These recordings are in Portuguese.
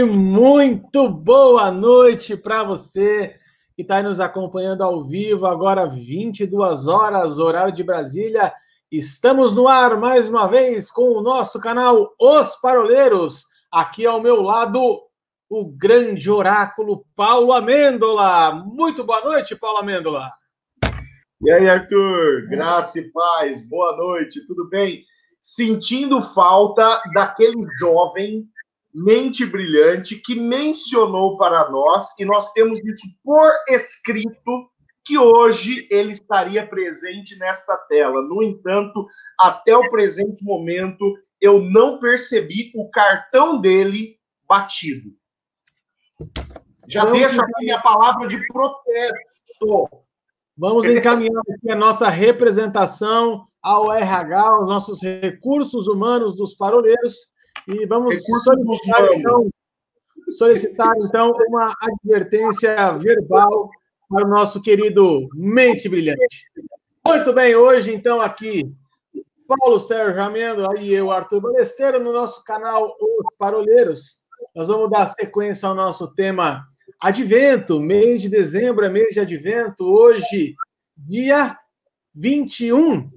Muito boa noite para você que está nos acompanhando ao vivo, agora 22 horas, horário de Brasília. Estamos no ar mais uma vez com o nosso canal Os Paroleiros. Aqui ao meu lado, o grande oráculo Paulo Amêndola. Muito boa noite, Paulo Amêndola. E aí, Arthur? Graça e paz, boa noite, tudo bem? Sentindo falta daquele jovem mente brilhante que mencionou para nós, e nós temos isso por escrito, que hoje ele estaria presente nesta tela. No entanto, até o presente momento, eu não percebi o cartão dele batido. Já não, deixo aqui a palavra de protesto. Vamos encaminhar aqui a nossa representação ao RH, aos nossos recursos humanos dos paroleiros, e vamos solicitar então, solicitar, então, uma advertência verbal para o nosso querido Mente Brilhante. Muito bem, hoje, então, aqui, Paulo Sérgio Amendo e eu, Arthur Balesteiro, no nosso canal Os Paroleiros. Nós vamos dar sequência ao nosso tema Advento, mês de dezembro é mês de Advento, hoje, dia 21.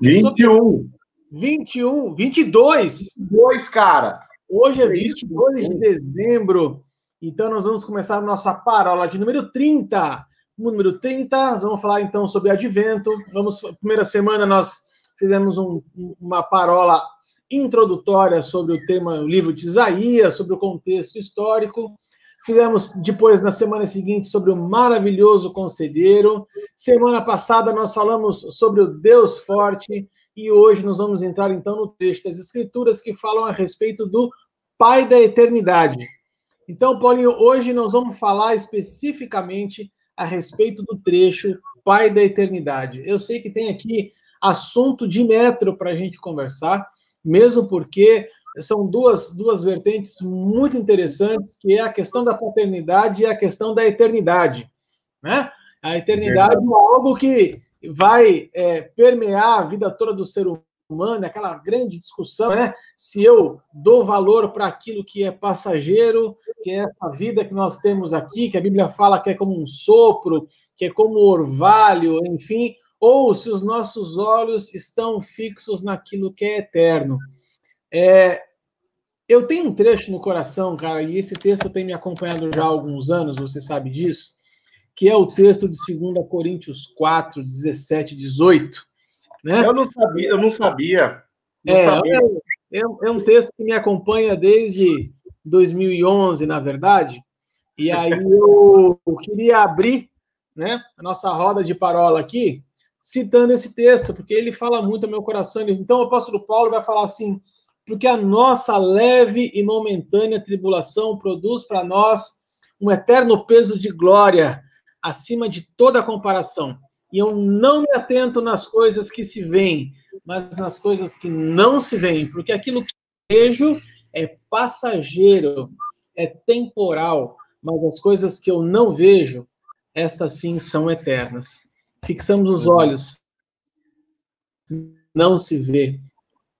21. 21, 22. 22, cara. Hoje é 22 de dezembro. Então, nós vamos começar a nossa parola de número 30. Número 30, nós vamos falar então sobre advento. Vamos, primeira semana, nós fizemos um, uma parola introdutória sobre o tema, o livro de Isaías, sobre o contexto histórico. Fizemos depois, na semana seguinte, sobre o maravilhoso conselheiro. Semana passada, nós falamos sobre o Deus forte. E hoje nós vamos entrar então no texto das Escrituras que falam a respeito do Pai da Eternidade. Então, Paulinho, hoje nós vamos falar especificamente a respeito do trecho Pai da Eternidade. Eu sei que tem aqui assunto de metro para a gente conversar, mesmo porque são duas, duas vertentes muito interessantes, que é a questão da paternidade e a questão da eternidade. Né? A eternidade é algo que vai é, permear a vida toda do ser humano, aquela grande discussão, né? Se eu dou valor para aquilo que é passageiro, que é essa vida que nós temos aqui, que a Bíblia fala que é como um sopro, que é como orvalho, enfim, ou se os nossos olhos estão fixos naquilo que é eterno. É, eu tenho um trecho no coração, cara, e esse texto tem me acompanhado já há alguns anos, você sabe disso que é o texto de 2 Coríntios 4, 17, 18. Né? Eu não sabia, eu não sabia. Não é, sabia. É, é, um texto que me acompanha desde 2011, na verdade, e aí eu, eu queria abrir né, a nossa roda de parola aqui, citando esse texto, porque ele fala muito ao meu coração. Então, o apóstolo Paulo vai falar assim: porque a nossa leve e momentânea tribulação produz para nós um eterno peso de glória acima de toda comparação. E eu não me atento nas coisas que se veem, mas nas coisas que não se veem, porque aquilo que vejo é passageiro, é temporal, mas as coisas que eu não vejo, estas sim são eternas. Fixamos os olhos, não se vê.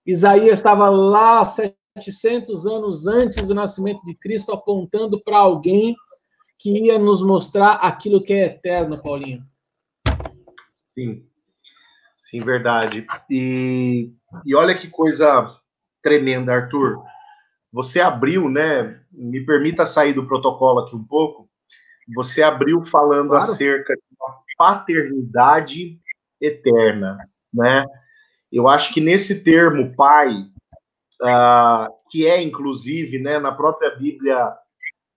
Isaías estava lá 700 anos antes do nascimento de Cristo, apontando para alguém que ia nos mostrar aquilo que é eterno, Paulinho. Sim, sim, verdade. E, e olha que coisa tremenda, Arthur. Você abriu, né? Me permita sair do protocolo aqui um pouco. Você abriu falando claro. acerca de uma paternidade eterna, né? Eu acho que nesse termo pai, uh, que é inclusive, né, na própria Bíblia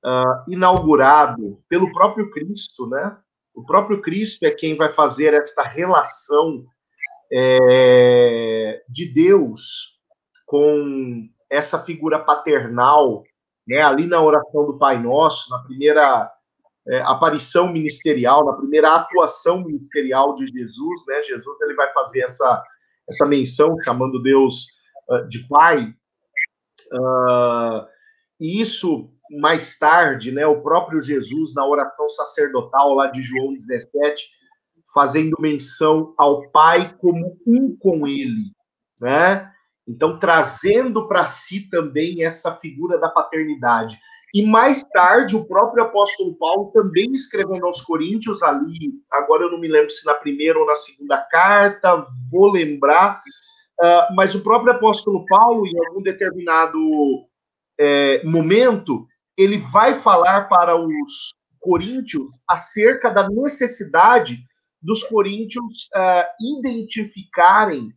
uh, inaugurado pelo próprio Cristo, né? O próprio Cristo é quem vai fazer esta relação é, de Deus com essa figura paternal, né? Ali na oração do Pai Nosso, na primeira é, aparição ministerial, na primeira atuação ministerial de Jesus, né? Jesus ele vai fazer essa essa menção chamando Deus uh, de Pai. Uh, e isso mais tarde, né, o próprio Jesus, na oração sacerdotal lá de João 17, fazendo menção ao Pai como um com ele, né? Então, trazendo para si também essa figura da paternidade. E mais tarde, o próprio apóstolo Paulo também escrevendo aos Coríntios, ali, agora eu não me lembro se na primeira ou na segunda carta, vou lembrar, uh, mas o próprio apóstolo Paulo, em algum determinado é, momento, ele vai falar para os coríntios acerca da necessidade dos coríntios uh, identificarem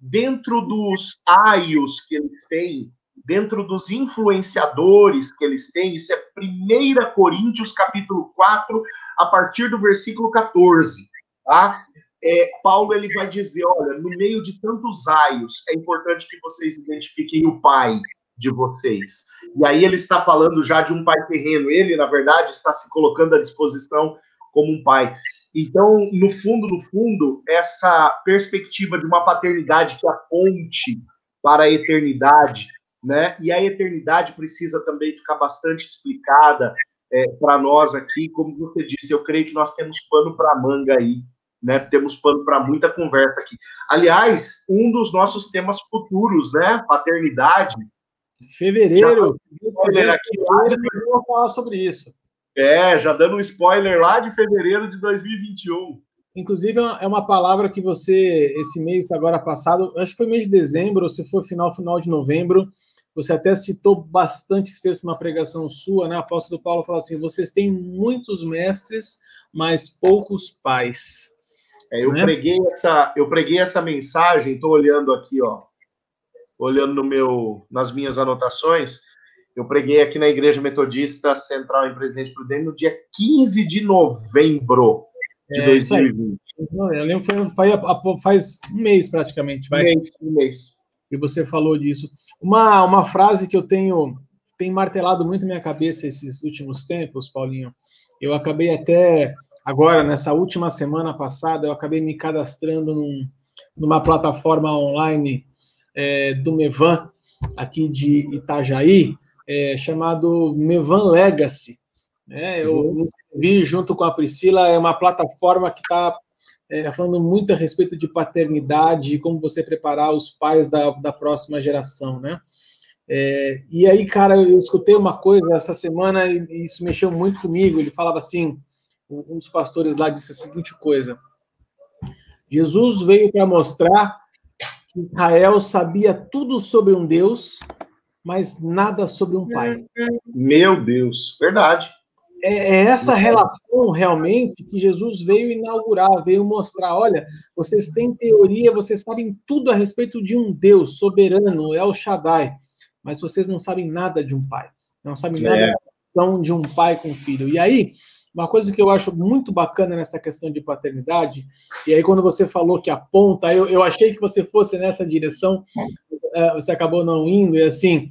dentro dos aios que eles têm, dentro dos influenciadores que eles têm, isso é 1 Coríntios capítulo 4, a partir do versículo 14, tá? É, Paulo ele vai dizer, olha, no meio de tantos aios, é importante que vocês identifiquem o pai de vocês. E aí ele está falando já de um pai terreno, ele, na verdade, está se colocando à disposição como um pai. Então, no fundo, no fundo, essa perspectiva de uma paternidade que aponte para a eternidade, né? E a eternidade precisa também ficar bastante explicada é, para nós aqui, como você disse, eu creio que nós temos pano para manga aí, né? Temos pano para muita conversa aqui. Aliás, um dos nossos temas futuros, né? Paternidade. Fevereiro. Já, aqui, fevereiro, vou falar sobre isso. É, já dando um spoiler lá de fevereiro de 2021. Inclusive, é uma palavra que você, esse mês agora passado, acho que foi mês de dezembro, ou se for final, final de novembro, você até citou bastante esse texto numa pregação sua, né? Apóstolo Paulo fala assim: vocês têm muitos mestres, mas poucos pais. É, eu, né? preguei essa, eu preguei essa mensagem, estou olhando aqui, ó, olhando no meu, nas minhas anotações, eu preguei aqui na Igreja Metodista Central em Presidente Prudente no dia 15 de novembro de é, 2020. Eu lembro que foi, faz um mês praticamente. Vai. Um mês, um mês. E você falou disso. Uma, uma frase que eu tenho tem martelado muito minha cabeça esses últimos tempos, Paulinho. Eu acabei até agora, nessa última semana passada, eu acabei me cadastrando num, numa plataforma online é, do Mevan, aqui de Itajaí, é, chamado Mevan Legacy. Né? Eu uhum. vi junto com a Priscila, é uma plataforma que está é, falando muito a respeito de paternidade e como você preparar os pais da, da próxima geração, né? É, e aí, cara, eu escutei uma coisa essa semana e isso mexeu muito comigo. Ele falava assim: um dos pastores lá disse a seguinte coisa: Jesus veio para mostrar Israel sabia tudo sobre um Deus mas nada sobre um pai. Meu Deus, verdade. É, é essa relação realmente que Jesus veio inaugurar, veio mostrar. Olha, vocês têm teoria, vocês sabem tudo a respeito de um Deus soberano, é o Shaddai, mas vocês não sabem nada de um pai. Não sabem nada é. da de um pai com filho. E aí, uma coisa que eu acho muito bacana nessa questão de paternidade, e aí quando você falou que aponta, eu, eu achei que você fosse nessa direção, é, você acabou não indo, e assim,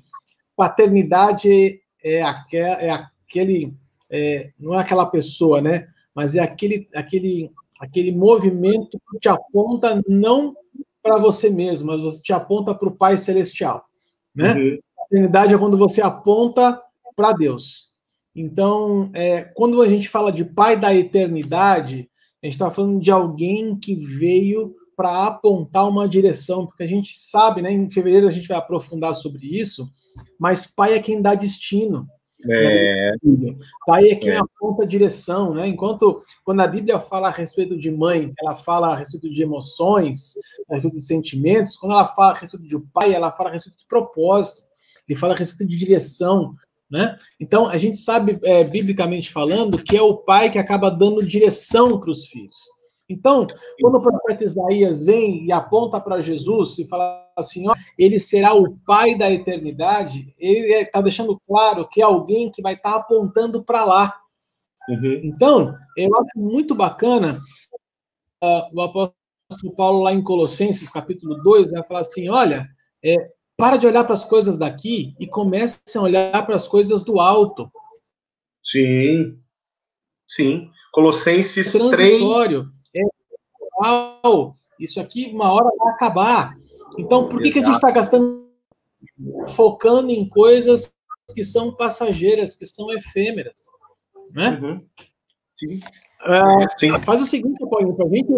paternidade é, aquel, é aquele, é, não é aquela pessoa, né? Mas é aquele, aquele, aquele movimento que te aponta não para você mesmo, mas você te aponta para o Pai Celestial, né? Uhum. Paternidade é quando você aponta para Deus. Então, é, quando a gente fala de Pai da eternidade, a gente está falando de alguém que veio para apontar uma direção, porque a gente sabe, né? Em fevereiro a gente vai aprofundar sobre isso, mas pai é quem dá destino. É. Pai é quem é. aponta a direção, né? Enquanto quando a Bíblia fala a respeito de mãe, ela fala a respeito de emoções, a respeito de sentimentos, quando ela fala a respeito de pai, ela fala a respeito de propósito, ele fala a respeito de direção, né? Então a gente sabe, é, biblicamente falando, que é o pai que acaba dando direção para os filhos. Então, quando o profeta Isaías vem e aponta para Jesus e fala assim, ó, ele será o pai da eternidade, ele está deixando claro que é alguém que vai estar tá apontando para lá. Uhum. Então, eu acho muito bacana uh, o apóstolo Paulo lá em Colossenses, capítulo 2, vai falar assim, olha, é, para de olhar para as coisas daqui e comece a olhar para as coisas do alto. Sim, sim. Colossenses 3, isso aqui uma hora vai acabar. Então, por que, que a gente está gastando, focando em coisas que são passageiras, que são efêmeras? Né? Uhum. Sim. É, Sim. Faz o seguinte, Paulinho, para a gente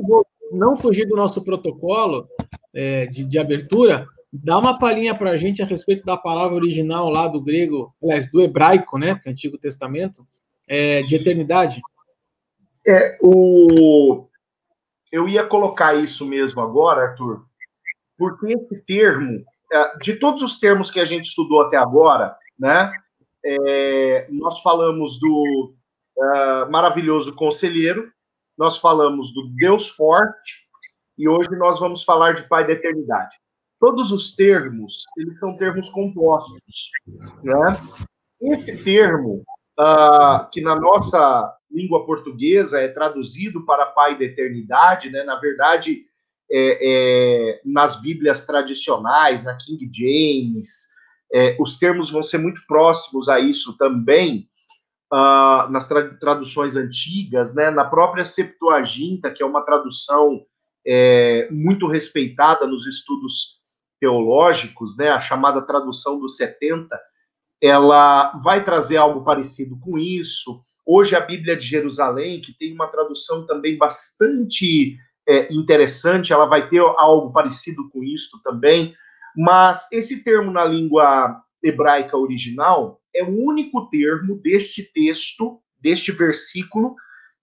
não fugir do nosso protocolo é, de, de, abertura, dá uma palhinha para a gente a respeito da palavra original lá do grego, aliás, do hebraico, né, é Antigo Testamento, é, de eternidade. É, o... Eu ia colocar isso mesmo agora, Arthur, porque esse termo, é, de todos os termos que a gente estudou até agora, né, é, nós falamos do uh, maravilhoso conselheiro, nós falamos do Deus forte, e hoje nós vamos falar de Pai da Eternidade. Todos os termos, eles são termos compostos, né? Esse termo, uh, que na nossa língua portuguesa é traduzido para Pai da Eternidade, né? Na verdade, é, é, nas Bíblias tradicionais, na King James, é, os termos vão ser muito próximos a isso também, uh, nas tra traduções antigas, né, na própria Septuaginta, que é uma tradução é, muito respeitada nos estudos teológicos, né, a chamada tradução dos 70, ela vai trazer algo parecido com isso. Hoje, a Bíblia de Jerusalém, que tem uma tradução também bastante é, interessante, ela vai ter algo parecido com isso também. Mas esse termo na língua hebraica original é o único termo deste texto, deste versículo,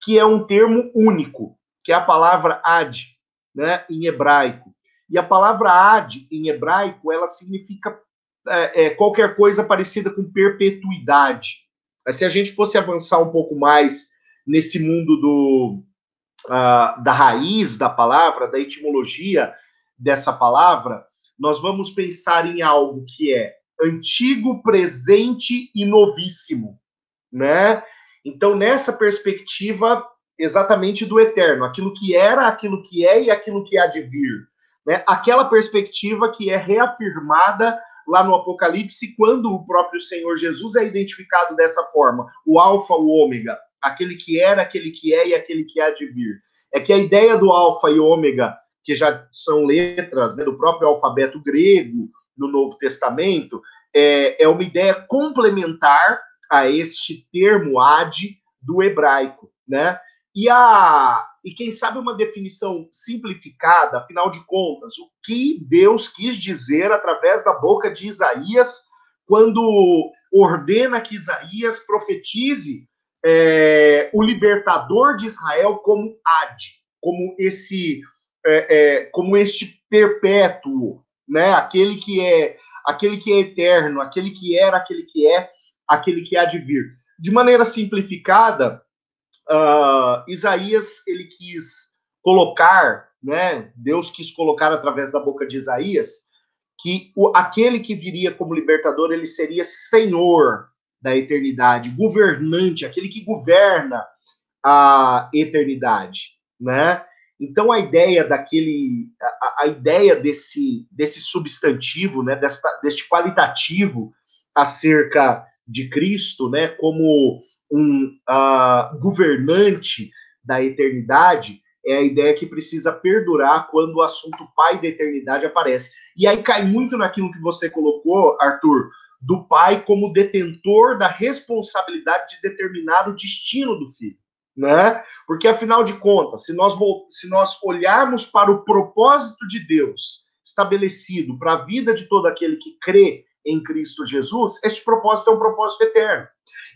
que é um termo único, que é a palavra ad, né, em hebraico. E a palavra ad, em hebraico, ela significa é, é, qualquer coisa parecida com perpetuidade. Mas se a gente fosse avançar um pouco mais nesse mundo do, uh, da raiz da palavra, da etimologia dessa palavra, nós vamos pensar em algo que é antigo, presente e novíssimo, né? Então, nessa perspectiva exatamente do eterno, aquilo que era, aquilo que é e aquilo que há de vir, né? Aquela perspectiva que é reafirmada lá no Apocalipse quando o próprio Senhor Jesus é identificado dessa forma, o alfa, o ômega, aquele que era, aquele que é e aquele que há de vir. É que a ideia do alfa e ômega que já são letras né, do próprio alfabeto grego no Novo Testamento, é, é uma ideia complementar a este termo ad do hebraico, né? E a e quem sabe uma definição simplificada, afinal de contas, o que Deus quis dizer através da boca de Isaías quando ordena que Isaías profetize é, o libertador de Israel como Ad, como esse é, é, como este perpétuo, né? Aquele que é aquele que é eterno, aquele que era, aquele que é, aquele que há de vir. De maneira simplificada, uh, Isaías ele quis colocar, né? Deus quis colocar através da boca de Isaías que o, aquele que viria como libertador ele seria Senhor da eternidade, governante, aquele que governa a eternidade, né? Então a ideia daquele, a, a ideia desse, desse substantivo, né, desta, deste qualitativo acerca de Cristo, né, como um uh, governante da eternidade, é a ideia que precisa perdurar quando o assunto Pai da eternidade aparece. E aí cai muito naquilo que você colocou, Arthur, do pai como detentor da responsabilidade de determinar o destino do filho né? Porque afinal de contas, se nós se nós olharmos para o propósito de Deus estabelecido para a vida de todo aquele que crê em Cristo Jesus, este propósito é um propósito eterno.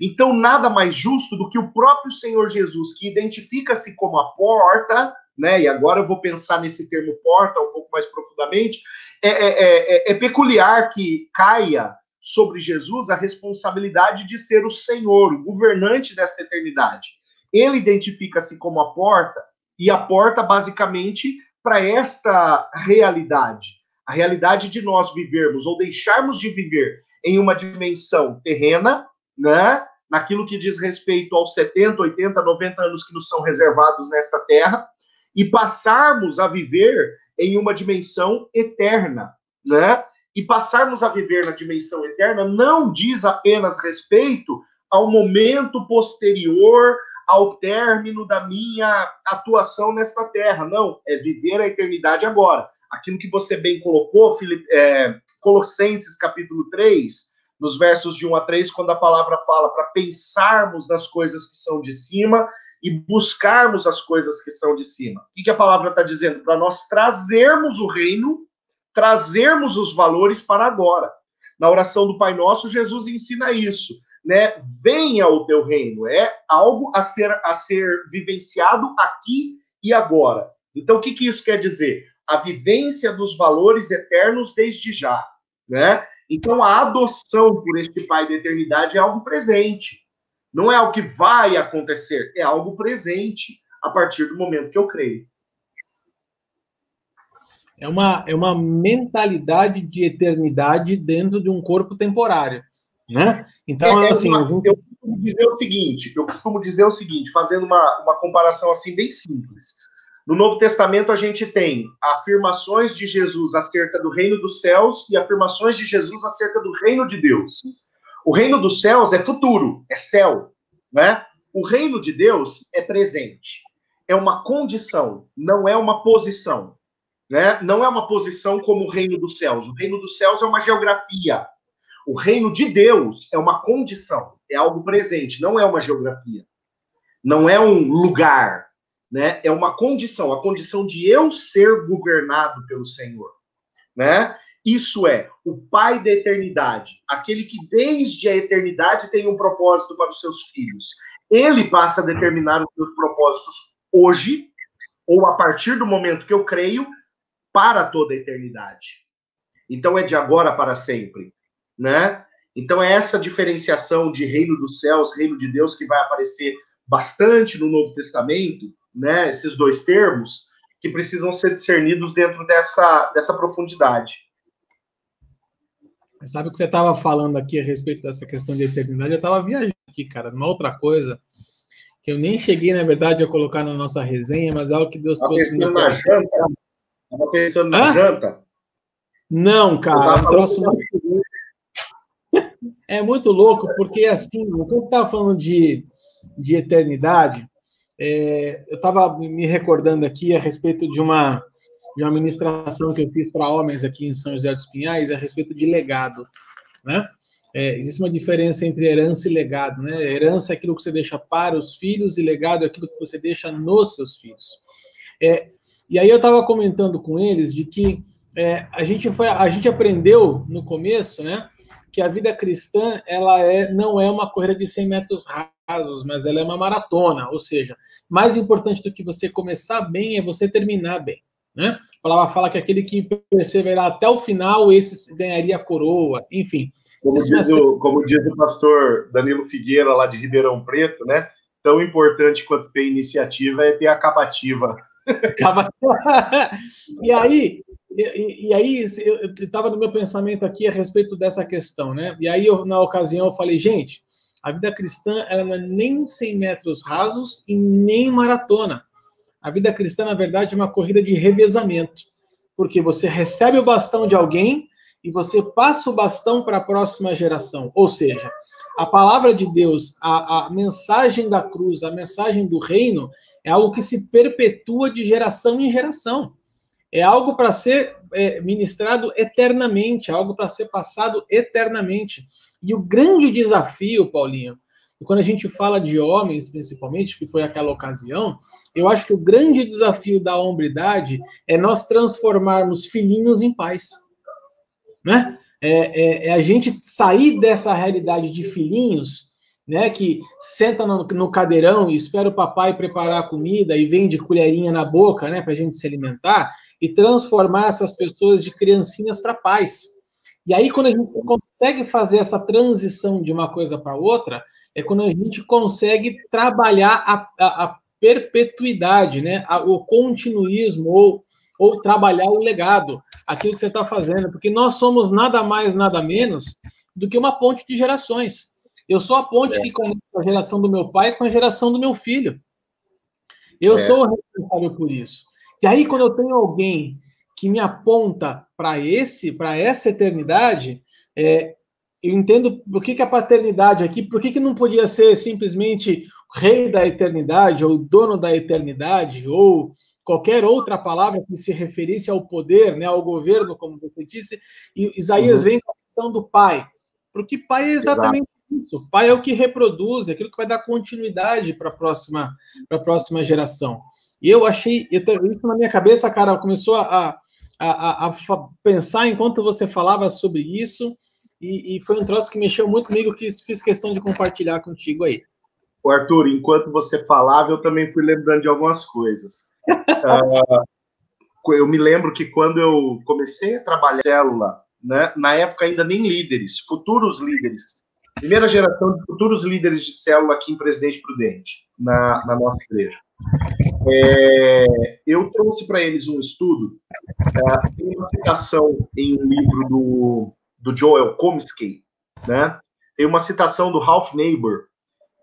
Então, nada mais justo do que o próprio Senhor Jesus, que identifica-se como a porta, né? E agora eu vou pensar nesse termo porta um pouco mais profundamente. É, é, é, é, é peculiar que caia sobre Jesus a responsabilidade de ser o Senhor, o governante desta eternidade. Ele identifica-se como a porta, e a porta, basicamente, para esta realidade. A realidade de nós vivermos ou deixarmos de viver em uma dimensão terrena, né? Naquilo que diz respeito aos 70, 80, 90 anos que nos são reservados nesta terra, e passarmos a viver em uma dimensão eterna, né? E passarmos a viver na dimensão eterna não diz apenas respeito ao momento posterior ao término da minha atuação nesta terra. Não, é viver a eternidade agora. Aquilo que você bem colocou, Filipe, é, Colossenses capítulo 3, nos versos de 1 a 3, quando a palavra fala para pensarmos nas coisas que são de cima e buscarmos as coisas que são de cima. O que, que a palavra está dizendo? Para nós trazermos o reino, trazermos os valores para agora. Na oração do Pai Nosso, Jesus ensina isso, né? Venha o teu reino, é algo a ser a ser vivenciado aqui e agora. Então, o que, que isso quer dizer? A vivência dos valores eternos desde já, né? Então, a adoção por este Pai da eternidade é algo presente. Não é algo que vai acontecer, é algo presente a partir do momento que eu creio. É uma, é uma mentalidade de eternidade dentro de um corpo temporário, né? Então, é, é assim, uma, eu costumo dizer o seguinte, eu costumo dizer o seguinte, fazendo uma, uma comparação assim bem simples. No Novo Testamento a gente tem afirmações de Jesus acerca do reino dos céus e afirmações de Jesus acerca do reino de Deus. O reino dos céus é futuro, é céu, né? O reino de Deus é presente. É uma condição, não é uma posição, né? Não é uma posição como o reino dos céus. O reino dos céus é uma geografia. O reino de Deus é uma condição, é algo presente, não é uma geografia. Não é um lugar, né? É uma condição, a condição de eu ser governado pelo Senhor, né? Isso é o Pai da eternidade, aquele que desde a eternidade tem um propósito para os seus filhos. Ele passa a determinar os seus propósitos hoje, ou a partir do momento que eu creio, para toda a eternidade. Então é de agora para sempre, né? Então é essa diferenciação de reino dos céus, reino de Deus que vai aparecer bastante no Novo Testamento, né? Esses dois termos que precisam ser discernidos dentro dessa, dessa profundidade. Sabe o que você estava falando aqui a respeito dessa questão de eternidade? Eu estava viajando aqui, cara, numa outra coisa que eu nem cheguei, na verdade, a colocar na nossa resenha, mas é algo que Deus trouxe no meu coração. Estava pensando na Hã? janta? Não, cara, um troço É muito louco, porque assim, quando eu estava falando de, de eternidade, é, eu estava me recordando aqui a respeito de uma de uma ministração que eu fiz para homens aqui em São José dos Pinhais a respeito de legado, né? É, existe uma diferença entre herança e legado, né? Herança é aquilo que você deixa para os filhos e legado é aquilo que você deixa nos seus filhos. É, e aí eu estava comentando com eles de que é, a gente foi, a gente aprendeu no começo, né? Que a vida cristã ela é, não é uma corrida de 100 metros rasos, mas ela é uma maratona. Ou seja, mais importante do que você começar bem é você terminar bem. Né? A palavra fala que aquele que perseverar até o final, esse ganharia a coroa, enfim. Como diz, o, como diz o pastor Danilo Figueira, lá de Ribeirão Preto, né? Tão importante quanto ter iniciativa é ter acabativa. e aí, e, e aí eu estava no meu pensamento aqui a respeito dessa questão, né? E aí, eu, na ocasião, eu falei, gente, a vida cristã ela não é nem 100 metros rasos e nem maratona. A vida cristã, na verdade, é uma corrida de revezamento, porque você recebe o bastão de alguém e você passa o bastão para a próxima geração. Ou seja, a palavra de Deus, a, a mensagem da cruz, a mensagem do reino, é algo que se perpetua de geração em geração. É algo para ser é, ministrado eternamente, algo para ser passado eternamente. E o grande desafio, Paulinho, quando a gente fala de homens, principalmente, que foi aquela ocasião, eu acho que o grande desafio da hombridade é nós transformarmos filhinhos em pais. Né? É, é, é a gente sair dessa realidade de filhinhos, né, que senta no, no, cadeirão e espera o papai preparar a comida e vem de colherinha na boca, né, para a gente se alimentar, e transformar essas pessoas de criancinhas para pais. E aí, quando a gente consegue fazer essa transição de uma coisa para outra, é quando a gente consegue trabalhar a, a, a perpetuidade, né? A, o continuismo, ou, ou trabalhar o legado, aquilo que você está fazendo, porque nós somos nada mais, nada menos do que uma ponte de gerações. Eu sou a ponte é. que conecta a geração do meu pai com a geração do meu filho. Eu é. sou o responsável por isso. E aí, quando eu tenho alguém que me aponta para esse, para essa eternidade, é, eu entendo por que, que a paternidade aqui, por que, que não podia ser simplesmente rei da eternidade, ou dono da eternidade, ou qualquer outra palavra que se referisse ao poder, né, ao governo, como você disse, e Isaías uhum. vem com a questão do pai, porque pai é exatamente Exato. isso, pai é o que reproduz, é aquilo que vai dar continuidade para a próxima, próxima geração. E eu achei, eu, isso na minha cabeça, cara, começou a, a, a, a pensar enquanto você falava sobre isso, e, e, foi um troço que mexeu muito comigo, que fiz questão de compartilhar contigo aí. O Arthur, enquanto você falava, eu também fui lembrando de algumas coisas. uh, eu me lembro que quando eu comecei a trabalhar célula, né, na época ainda nem líderes, futuros líderes, primeira geração de futuros líderes de célula aqui em Presidente Prudente, na, na nossa igreja. É, eu trouxe para eles um estudo, é, tem uma citação em um livro do, do Joel Comiskey, né? Tem uma citação do Ralph Neighbor,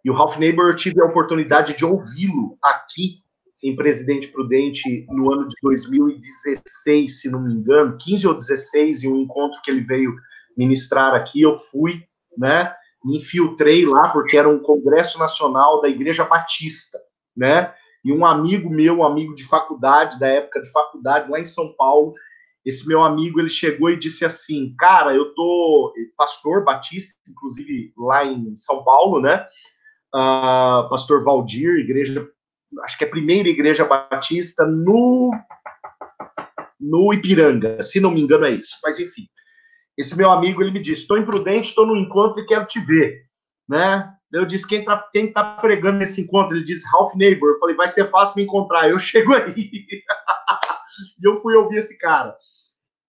e o Ralph Neighbor eu tive a oportunidade de ouvi-lo aqui em Presidente Prudente no ano de 2016, se não me engano, 15 ou 16, em um encontro que ele veio ministrar aqui, eu fui, né? Me infiltrei lá porque era um congresso nacional da Igreja Batista, né? E um amigo meu, um amigo de faculdade, da época de faculdade, lá em São Paulo, esse meu amigo, ele chegou e disse assim, cara, eu tô pastor batista, inclusive lá em São Paulo, né? Uh, pastor Valdir, igreja, acho que é a primeira igreja batista no no Ipiranga, se não me engano é isso. Mas enfim, esse meu amigo, ele me disse, estou imprudente, estou no encontro e quero te ver, né? Eu disse, quem está quem tá pregando nesse encontro? Ele disse, Ralph Neighbor. Eu falei, vai ser fácil me encontrar. Eu chego aí. e eu fui ouvir esse cara.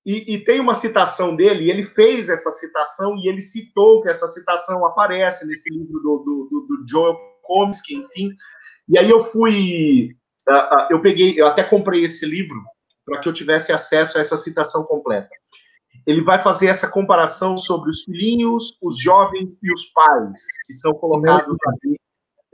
E, e, tem uma citação dele, ele fez essa citação, e ele citou que essa citação aparece nesse livro do, do, do Joel Comiskey, enfim. E aí eu fui, uh, uh, eu peguei, eu até comprei esse livro para que eu tivesse acesso a essa citação completa ele vai fazer essa comparação sobre os filhinhos, os jovens e os pais, que são colocados ali,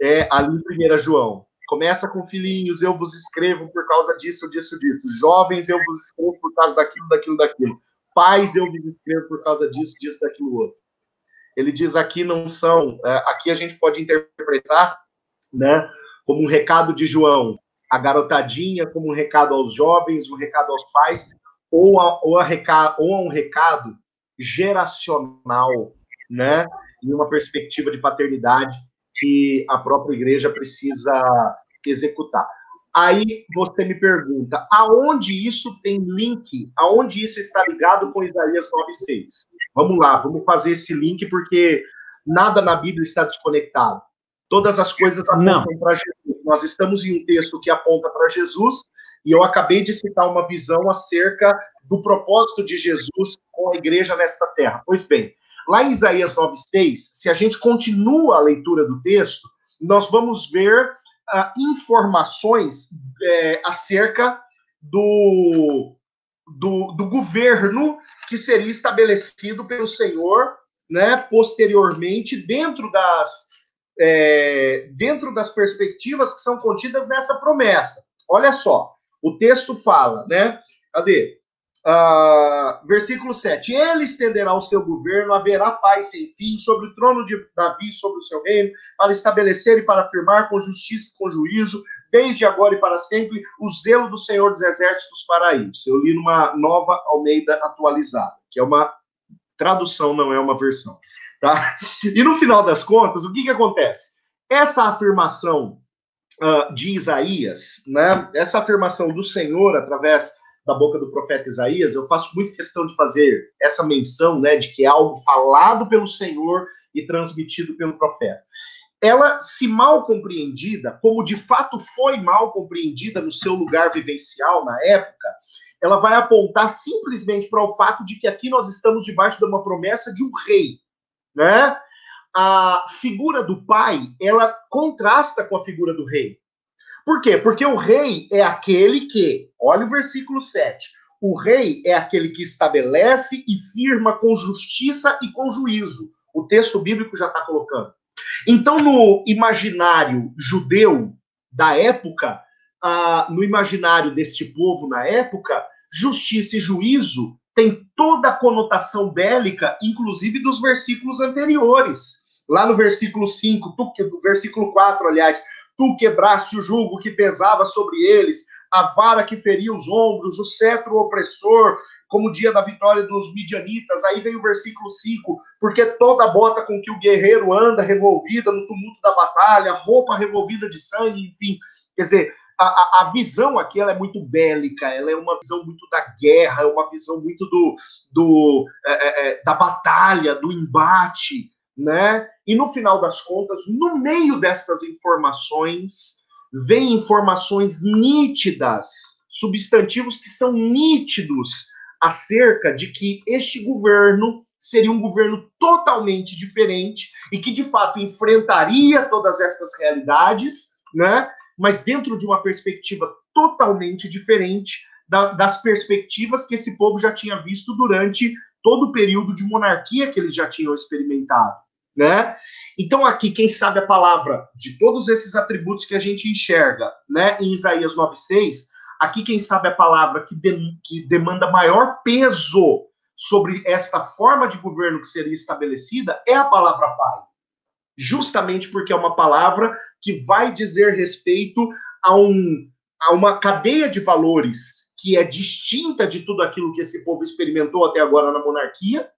é, ali em 1 João. Começa com filhinhos, eu vos escrevo por causa disso, disso, disso. Jovens, eu vos escrevo por causa daquilo, daquilo, daquilo. Pais, eu vos escrevo por causa disso, disso, daquilo outro. Ele diz aqui não são, é, aqui a gente pode interpretar, né, como um recado de João, a garotadinha, como um recado aos jovens, um recado aos pais, ou a, ou a, recado, ou a um recado geracional, né? Em uma perspectiva de paternidade que a própria igreja precisa executar. Aí você me pergunta, aonde isso tem link? Aonde isso está ligado com Isaías 9:6? Vamos lá, vamos fazer esse link porque nada na Bíblia está desconectado. Todas as coisas apontam para Jesus. Nós estamos em um texto que aponta para Jesus e eu acabei de citar uma visão acerca do propósito de Jesus com a igreja nesta terra. Pois bem, lá em Isaías 9,6, se a gente continua a leitura do texto, nós vamos ver uh, informações é, acerca do, do, do governo que seria estabelecido pelo Senhor, né, posteriormente, dentro das, é, dentro das perspectivas que são contidas nessa promessa. Olha só, o texto fala, né? Cadê? Uh, versículo 7. Ele estenderá o seu governo, haverá paz sem fim sobre o trono de Davi, sobre o seu reino, para estabelecer e para afirmar com justiça e com juízo, desde agora e para sempre, o zelo do Senhor dos Exércitos para isso. Eu li numa nova Almeida atualizada, que é uma tradução, não é uma versão. Tá? E no final das contas, o que, que acontece? Essa afirmação uh, de Isaías, né? Essa afirmação do Senhor através da boca do profeta Isaías, eu faço muito questão de fazer essa menção, né, de que é algo falado pelo Senhor e transmitido pelo profeta. Ela, se mal compreendida, como de fato foi mal compreendida no seu lugar vivencial na época, ela vai apontar simplesmente para o fato de que aqui nós estamos debaixo de uma promessa de um rei, né? A figura do pai, ela contrasta com a figura do rei. Por quê? Porque o rei é aquele que, olha o versículo 7, o rei é aquele que estabelece e firma com justiça e com juízo. O texto bíblico já está colocando. Então, no imaginário judeu da época, uh, no imaginário deste povo na época, justiça e juízo tem toda a conotação bélica, inclusive dos versículos anteriores. Lá no versículo 5, tu, versículo 4, aliás, tu quebraste o jugo que pesava sobre eles, a vara que feria os ombros, o cetro opressor, como o dia da vitória dos midianitas. Aí vem o versículo 5, porque toda bota com que o guerreiro anda revolvida no tumulto da batalha, roupa revolvida de sangue, enfim. Quer dizer, a, a, visão aqui ela é muito bélica, ela é uma visão muito da guerra, é uma visão muito do, do é, é, é, da batalha, do embate, né? E no final das contas, no meio destas informações, vem informações nítidas, substantivos que são nítidos acerca de que este governo seria um governo totalmente diferente e que de fato enfrentaria todas essas realidades, né? Mas dentro de uma perspectiva totalmente diferente da, das perspectivas que esse povo já tinha visto durante todo o período de monarquia que eles já tinham experimentado, né? Então aqui quem sabe a palavra de todos esses atributos que a gente enxerga, né, em Isaías 9:6, aqui quem sabe a palavra que, de, que demanda maior peso sobre esta forma de governo que seria estabelecida é a palavra Pai. Justamente porque é uma palavra que vai dizer respeito a, um, a uma cadeia de valores que é distinta de tudo aquilo que esse povo experimentou até agora na monarquia,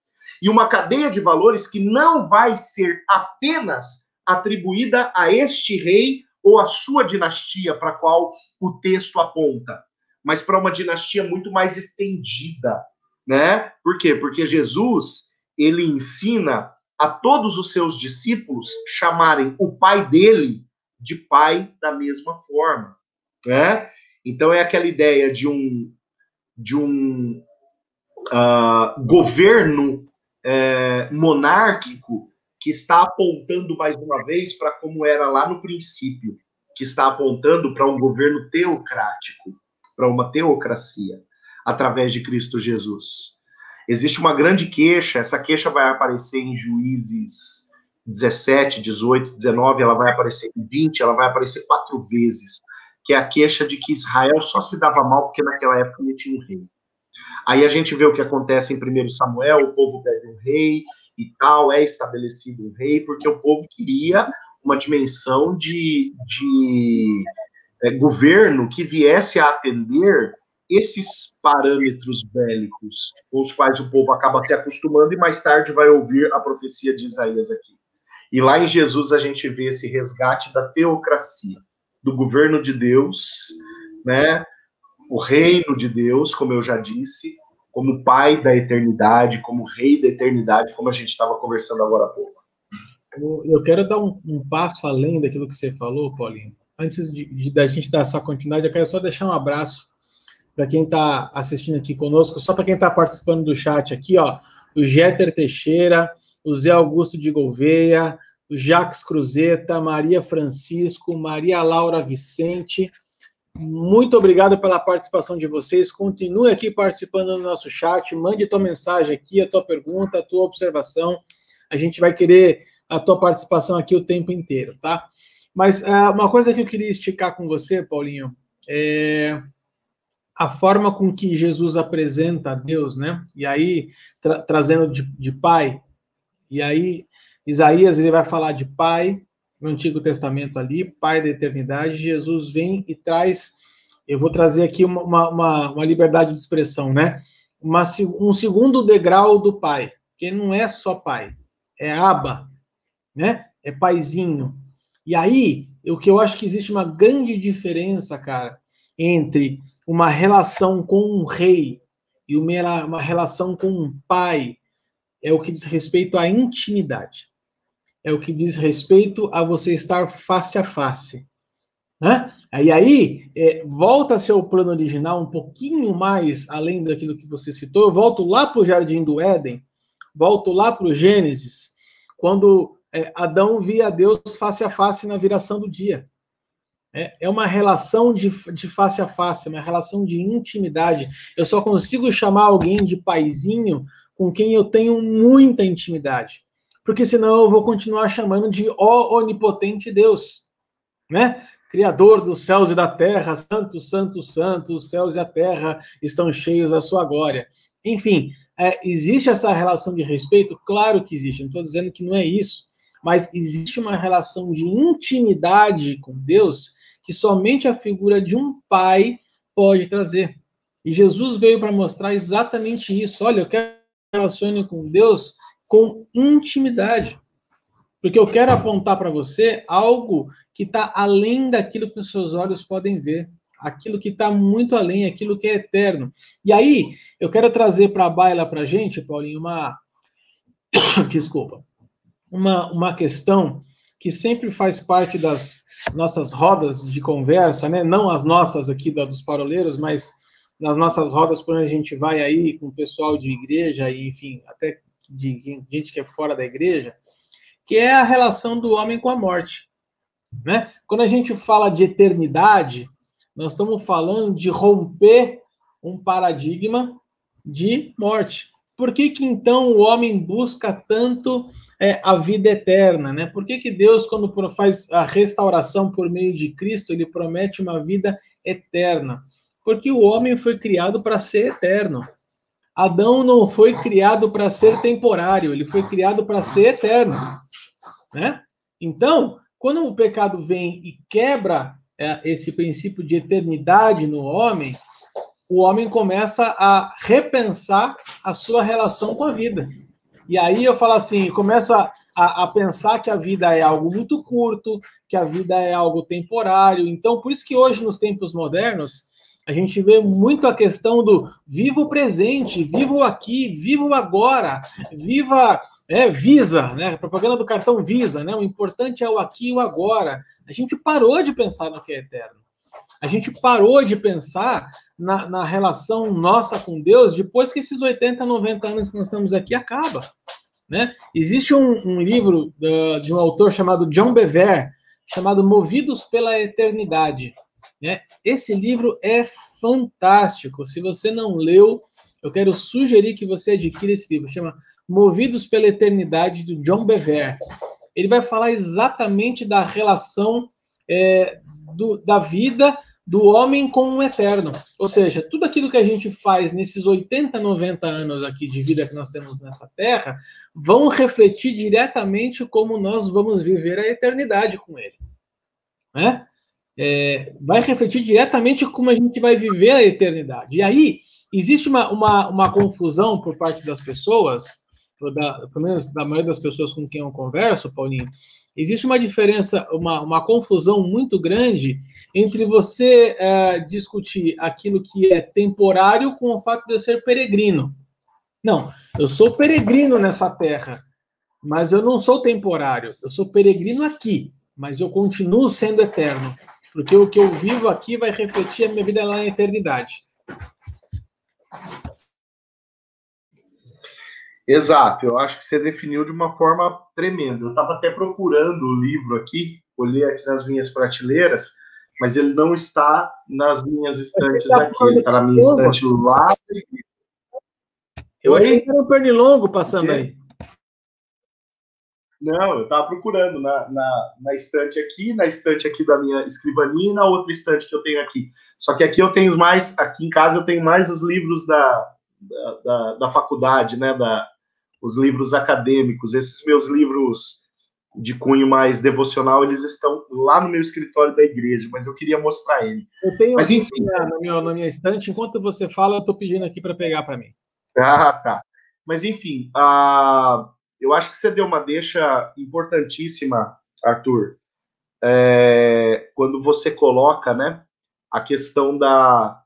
e uma cadeia de valores que não vai ser apenas atribuída a este rei ou a sua dinastia para qual o texto aponta, mas para uma dinastia muito mais estendida, né? Por quê? Porque Jesus, ele ensina a todos os seus discípulos chamarem o pai dele de pai da mesma forma, né? Então é aquela ideia de um de um uh, governo é, monárquico que está apontando mais uma vez para como era lá no princípio, que está apontando para um governo teocrático, para uma teocracia através de Cristo Jesus. Existe uma grande queixa, essa queixa vai aparecer em Juízes 17, 18, 19, ela vai aparecer em 20, ela vai aparecer quatro vezes, que é a queixa de que Israel só se dava mal porque naquela época não tinha um rei. Aí a gente vê o que acontece em 1 Samuel, o povo pede um rei e tal, é estabelecido um rei, porque o povo queria uma dimensão de, de é, governo que viesse a atender esses parâmetros bélicos, com os quais o povo acaba se acostumando e mais tarde vai ouvir a profecia de Isaías aqui. E lá em Jesus a gente vê esse resgate da teocracia, do governo de Deus, né? O reino de Deus, como eu já disse, como pai da eternidade, como rei da eternidade, como a gente estava conversando agora há pouco. Eu quero dar um, um passo além daquilo que você falou, Paulinho. Antes de, de, da gente dar essa continuidade, eu quero só deixar um abraço para quem está assistindo aqui conosco, só para quem está participando do chat aqui, ó, o Jeter Teixeira, o Zé Augusto de Gouveia, o Jacques Cruzeta, Maria Francisco, Maria Laura Vicente. Muito obrigado pela participação de vocês. Continue aqui participando do nosso chat. Mande tua mensagem aqui, a tua pergunta, a tua observação. A gente vai querer a tua participação aqui o tempo inteiro, tá? Mas uh, uma coisa que eu queria esticar com você, Paulinho, é a forma com que Jesus apresenta a Deus, né? E aí, tra trazendo de, de pai, e aí Isaías ele vai falar de pai no Antigo Testamento ali, pai da eternidade. Jesus vem e traz, eu vou trazer aqui uma, uma, uma liberdade de expressão, né? Uma, um segundo degrau do pai, que não é só pai, é aba, né? É paizinho. E aí, o que eu acho que existe uma grande diferença, cara, entre uma relação com um rei e uma, uma relação com um pai é o que diz respeito à intimidade. É o que diz respeito a você estar face a face. Né? E aí, é, volta o plano original um pouquinho mais além daquilo que você citou. Eu volto lá para o Jardim do Éden, volto lá para o Gênesis, quando é, Adão via Deus face a face na viração do dia. É, é uma relação de, de face a face, uma relação de intimidade. Eu só consigo chamar alguém de paizinho com quem eu tenho muita intimidade. Porque senão eu vou continuar chamando de ó onipotente Deus, né? Criador dos céus e da terra, santo, santo, santo, os céus e a terra estão cheios da sua glória. Enfim, é, existe essa relação de respeito? Claro que existe, não estou dizendo que não é isso, mas existe uma relação de intimidade com Deus que somente a figura de um pai pode trazer. E Jesus veio para mostrar exatamente isso. Olha, eu quero que relacione com Deus com intimidade. Porque eu quero apontar para você algo que está além daquilo que os seus olhos podem ver, aquilo que está muito além, aquilo que é eterno. E aí, eu quero trazer para a baila para gente, Paulinho, uma. Desculpa. Uma, uma questão que sempre faz parte das nossas rodas de conversa, né? Não as nossas aqui dos paroleiros, mas nas nossas rodas por onde a gente vai aí com o pessoal de igreja e, enfim, até de gente que é fora da igreja, que é a relação do homem com a morte. Né? Quando a gente fala de eternidade, nós estamos falando de romper um paradigma de morte. Por que, que então o homem busca tanto é, a vida eterna? Né? Por que, que Deus, quando faz a restauração por meio de Cristo, ele promete uma vida eterna? Porque o homem foi criado para ser eterno. Adão não foi criado para ser temporário, ele foi criado para ser eterno. Né? Então, quando o pecado vem e quebra é, esse princípio de eternidade no homem, o homem começa a repensar a sua relação com a vida. E aí eu falo assim, começa a, a, pensar que a vida é algo muito curto, que a vida é algo temporário. Então, por isso que hoje, nos tempos modernos, a gente vê muito a questão do vivo presente, vivo aqui, vivo agora, viva, é, Visa, né? Propaganda do cartão Visa, né? O importante é o aqui e o agora. A gente parou de pensar no que é eterno. A gente parou de pensar na, na relação nossa com Deus depois que esses 80, 90 anos que nós estamos aqui acaba. Né? Existe um, um livro uh, de um autor chamado John Bever, chamado Movidos pela Eternidade. Né? Esse livro é fantástico. Se você não leu, eu quero sugerir que você adquira esse livro. Chama Movidos pela Eternidade, do John Bever. Ele vai falar exatamente da relação é, do, da vida do homem com o eterno. Ou seja, tudo aquilo que a gente faz nesses 80, 90 anos aqui de vida que nós temos nessa terra vão refletir diretamente como nós vamos viver a eternidade com ele. Né? É, vai refletir diretamente como a gente vai viver a eternidade. E aí, existe uma, uma, uma confusão por parte das pessoas, da, pelo menos da maioria das pessoas com quem eu converso, Paulinho, existe uma diferença, uma, uma confusão muito grande entre você é, discutir aquilo que é temporário com o fato de eu ser peregrino. Não, eu sou peregrino nessa terra, mas eu não sou temporário, eu sou peregrino aqui, mas eu continuo sendo eterno porque o que eu vivo aqui vai refletir a minha vida lá na eternidade. Exato, eu acho que você definiu de uma forma tremenda. Eu estava até procurando o livro aqui, olhei aqui nas minhas prateleiras, mas ele não está nas minhas estantes tá aqui, ele está na minha estante lá. Eu achei que era um pernilongo passando aí. Não, eu estava procurando na, na, na, estante aqui, na estante aqui da minha escrivaninha e na outra estante que eu tenho aqui. Só que aqui eu tenho mais, aqui em casa eu tenho mais os livros da, da, da, da faculdade, né? Da, os livros acadêmicos. Esses meus livros de cunho mais devocional, eles estão lá no meu escritório da igreja, mas eu queria mostrar ele. Eu tenho mas, enfim, na, minha, na minha estante, enquanto você fala, eu estou pedindo aqui para pegar para mim. Ah, tá. Mas enfim, a eu acho que você deu uma deixa importantíssima, Arthur, é, quando você coloca, né, a questão da,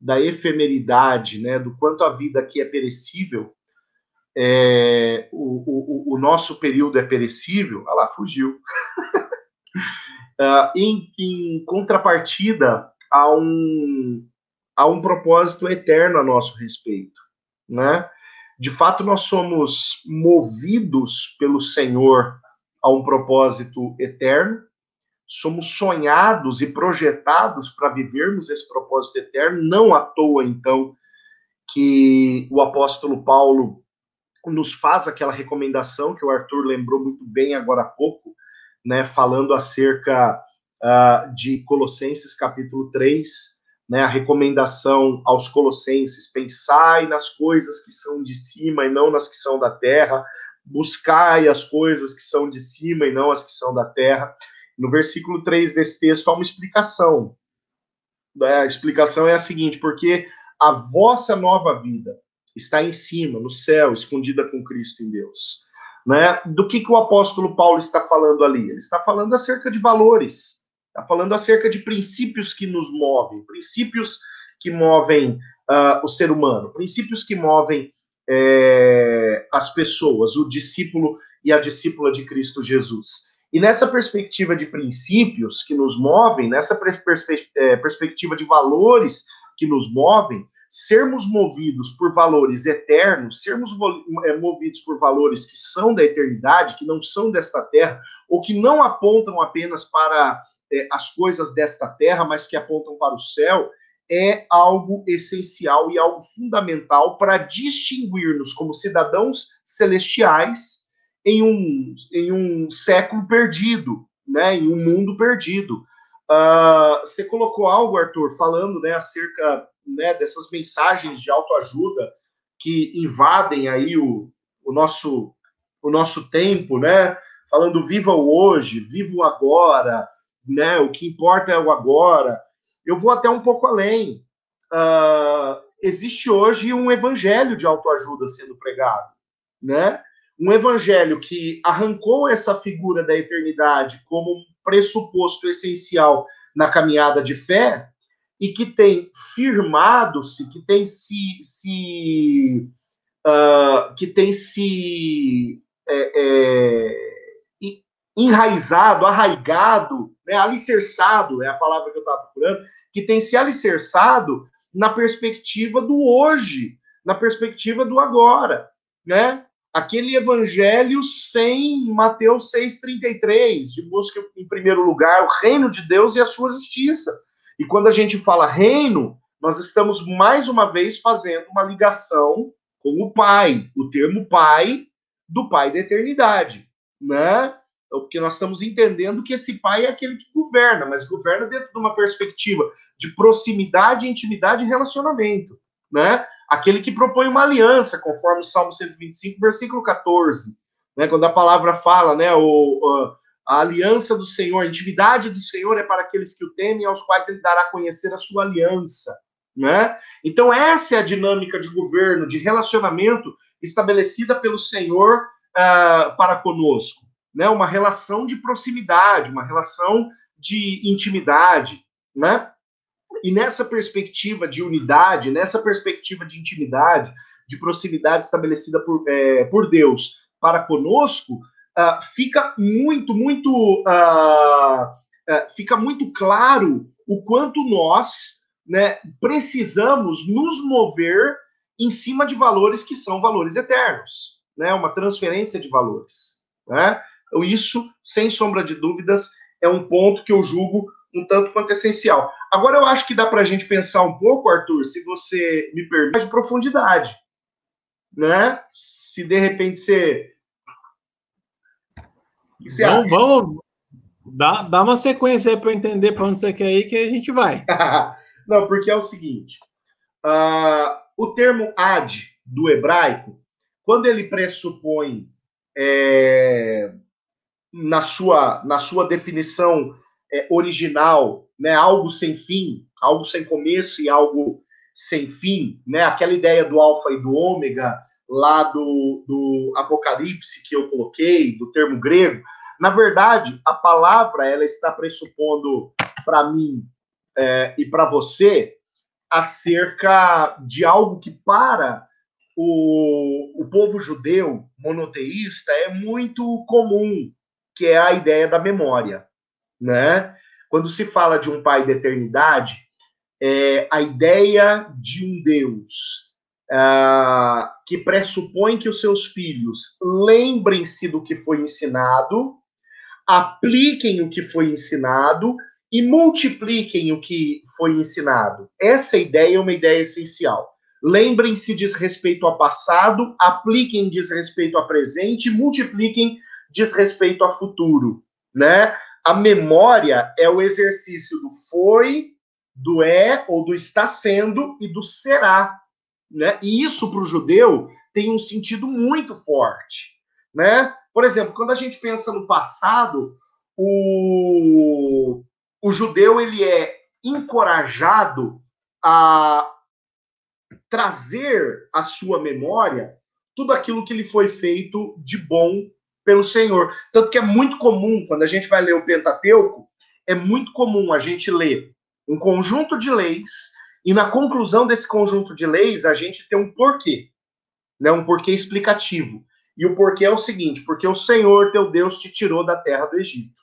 da efemeridade, né, do quanto a vida aqui é perecível, é, o, o, o, nosso período é perecível, ah lá, fugiu. uh, em, em, contrapartida a um, a um propósito eterno a nosso respeito, né? De fato nós somos movidos pelo Senhor a um propósito eterno, somos sonhados e projetados para vivermos esse propósito eterno, não à toa, então, que o apóstolo Paulo nos faz aquela recomendação que o Arthur lembrou muito bem agora há pouco, né, falando acerca uh, de Colossenses capítulo 3, né, a recomendação aos colossenses, pensai nas coisas que são de cima e não nas que são da terra, buscai as coisas que são de cima e não as que são da terra. No versículo 3 desse texto há uma explicação. A explicação é a seguinte, porque a vossa nova vida está em cima, no céu, escondida com Cristo em Deus. Né? Do que, que o apóstolo Paulo está falando ali? Ele está falando acerca de valores, está falando acerca de princípios que nos movem, princípios que movem uh, o ser humano, princípios que movem é, as pessoas, o discípulo e a discípula de Cristo Jesus. E nessa perspectiva de princípios que nos movem, nessa perspe é, perspectiva de valores que nos movem, sermos movidos por valores eternos, sermos é, movidos por valores que são da eternidade, que não são desta terra, ou que não apontam apenas para é, as coisas desta terra, mas que apontam para o céu, é algo essencial e algo fundamental para distinguir-nos como cidadãos celestiais em um, em um século perdido, né, em um mundo perdido. Uh, você colocou algo, Arthur, falando né, acerca né, dessas mensagens de autoajuda que invadem aí o, o, nosso, o nosso tempo, né? Falando viva o hoje, viva o agora, né? O que importa é o agora. Eu vou até um pouco além. Uh, existe hoje um evangelho de autoajuda sendo pregado, né? Um evangelho que arrancou essa figura da eternidade como um pressuposto essencial na caminhada de fé e que tem firmado-se, que tem se, se uh, que tem se é, é, enraizado, arraigado, né, alicerçado é a palavra que eu estava procurando, que tem se alicerçado na perspectiva do hoje, na perspectiva do agora, né? Aquele evangelho sem Mateus 6,33, de busca em primeiro lugar o reino de Deus e a sua justiça. E quando a gente fala reino, nós estamos mais uma vez fazendo uma ligação com o Pai, o termo Pai do Pai da eternidade, né? Porque nós estamos entendendo que esse pai é aquele que governa, mas governa dentro de uma perspectiva de proximidade, intimidade e relacionamento, né? Aquele que propõe uma aliança, conforme o Salmo 125, versículo 14, né? Quando a palavra fala, né, o, a aliança do Senhor, a intimidade do Senhor é para aqueles que o temem, aos quais ele dará a conhecer a sua aliança, né? Então essa é a dinâmica de governo, de relacionamento estabelecida pelo Senhor uh, para conosco né, uma relação de proximidade, uma relação de intimidade, né? E nessa perspectiva de unidade, nessa perspectiva de intimidade, de proximidade estabelecida por, é, por Deus para conosco, uh, fica muito, muito, uh, uh, fica muito claro o quanto nós né, precisamos nos mover em cima de valores que são valores eternos, né, uma transferência de valores. Né? Então, isso, sem sombra de dúvidas, é um ponto que eu julgo um tanto quanto essencial. Agora, eu acho que dá para a gente pensar um pouco, Arthur, se você me permite, de profundidade. Né? Se de repente você. você vamos, vamos dá, dá uma sequência aí para eu entender para onde você quer ir, que a gente vai. Não, porque é o seguinte: uh, o termo ad do hebraico, quando ele pressupõe é, na sua, na sua definição é, original, né, algo sem fim, algo sem começo e algo sem fim, né, aquela ideia do alfa e do ômega lá do, do Apocalipse que eu coloquei, do termo grego, na verdade, a palavra ela está pressupondo para mim é, e para você acerca de algo que para o, o povo judeu monoteísta é muito comum, que é a ideia da memória, né? Quando se fala de um pai da eternidade, é a ideia de um Deus uh, que pressupõe que os seus filhos lembrem-se do que foi ensinado, apliquem o que foi ensinado e multipliquem o que foi ensinado. Essa ideia é uma ideia essencial. Lembrem-se diz respeito ao passado, apliquem diz respeito ao presente, multipliquem diz respeito a futuro, né? A memória é o exercício do foi, do é ou do está sendo e do será, né? E isso para o judeu tem um sentido muito forte, né? Por exemplo, quando a gente pensa no passado, o, o judeu ele é encorajado a trazer à sua memória tudo aquilo que lhe foi feito de bom pelo Senhor. Tanto que é muito comum, quando a gente vai ler o Pentateuco, é muito comum a gente ler um conjunto de leis e na conclusão desse conjunto de leis a gente ter um porquê, né? Um porquê explicativo. E o porquê é o seguinte: porque o Senhor teu Deus te tirou da terra do Egito,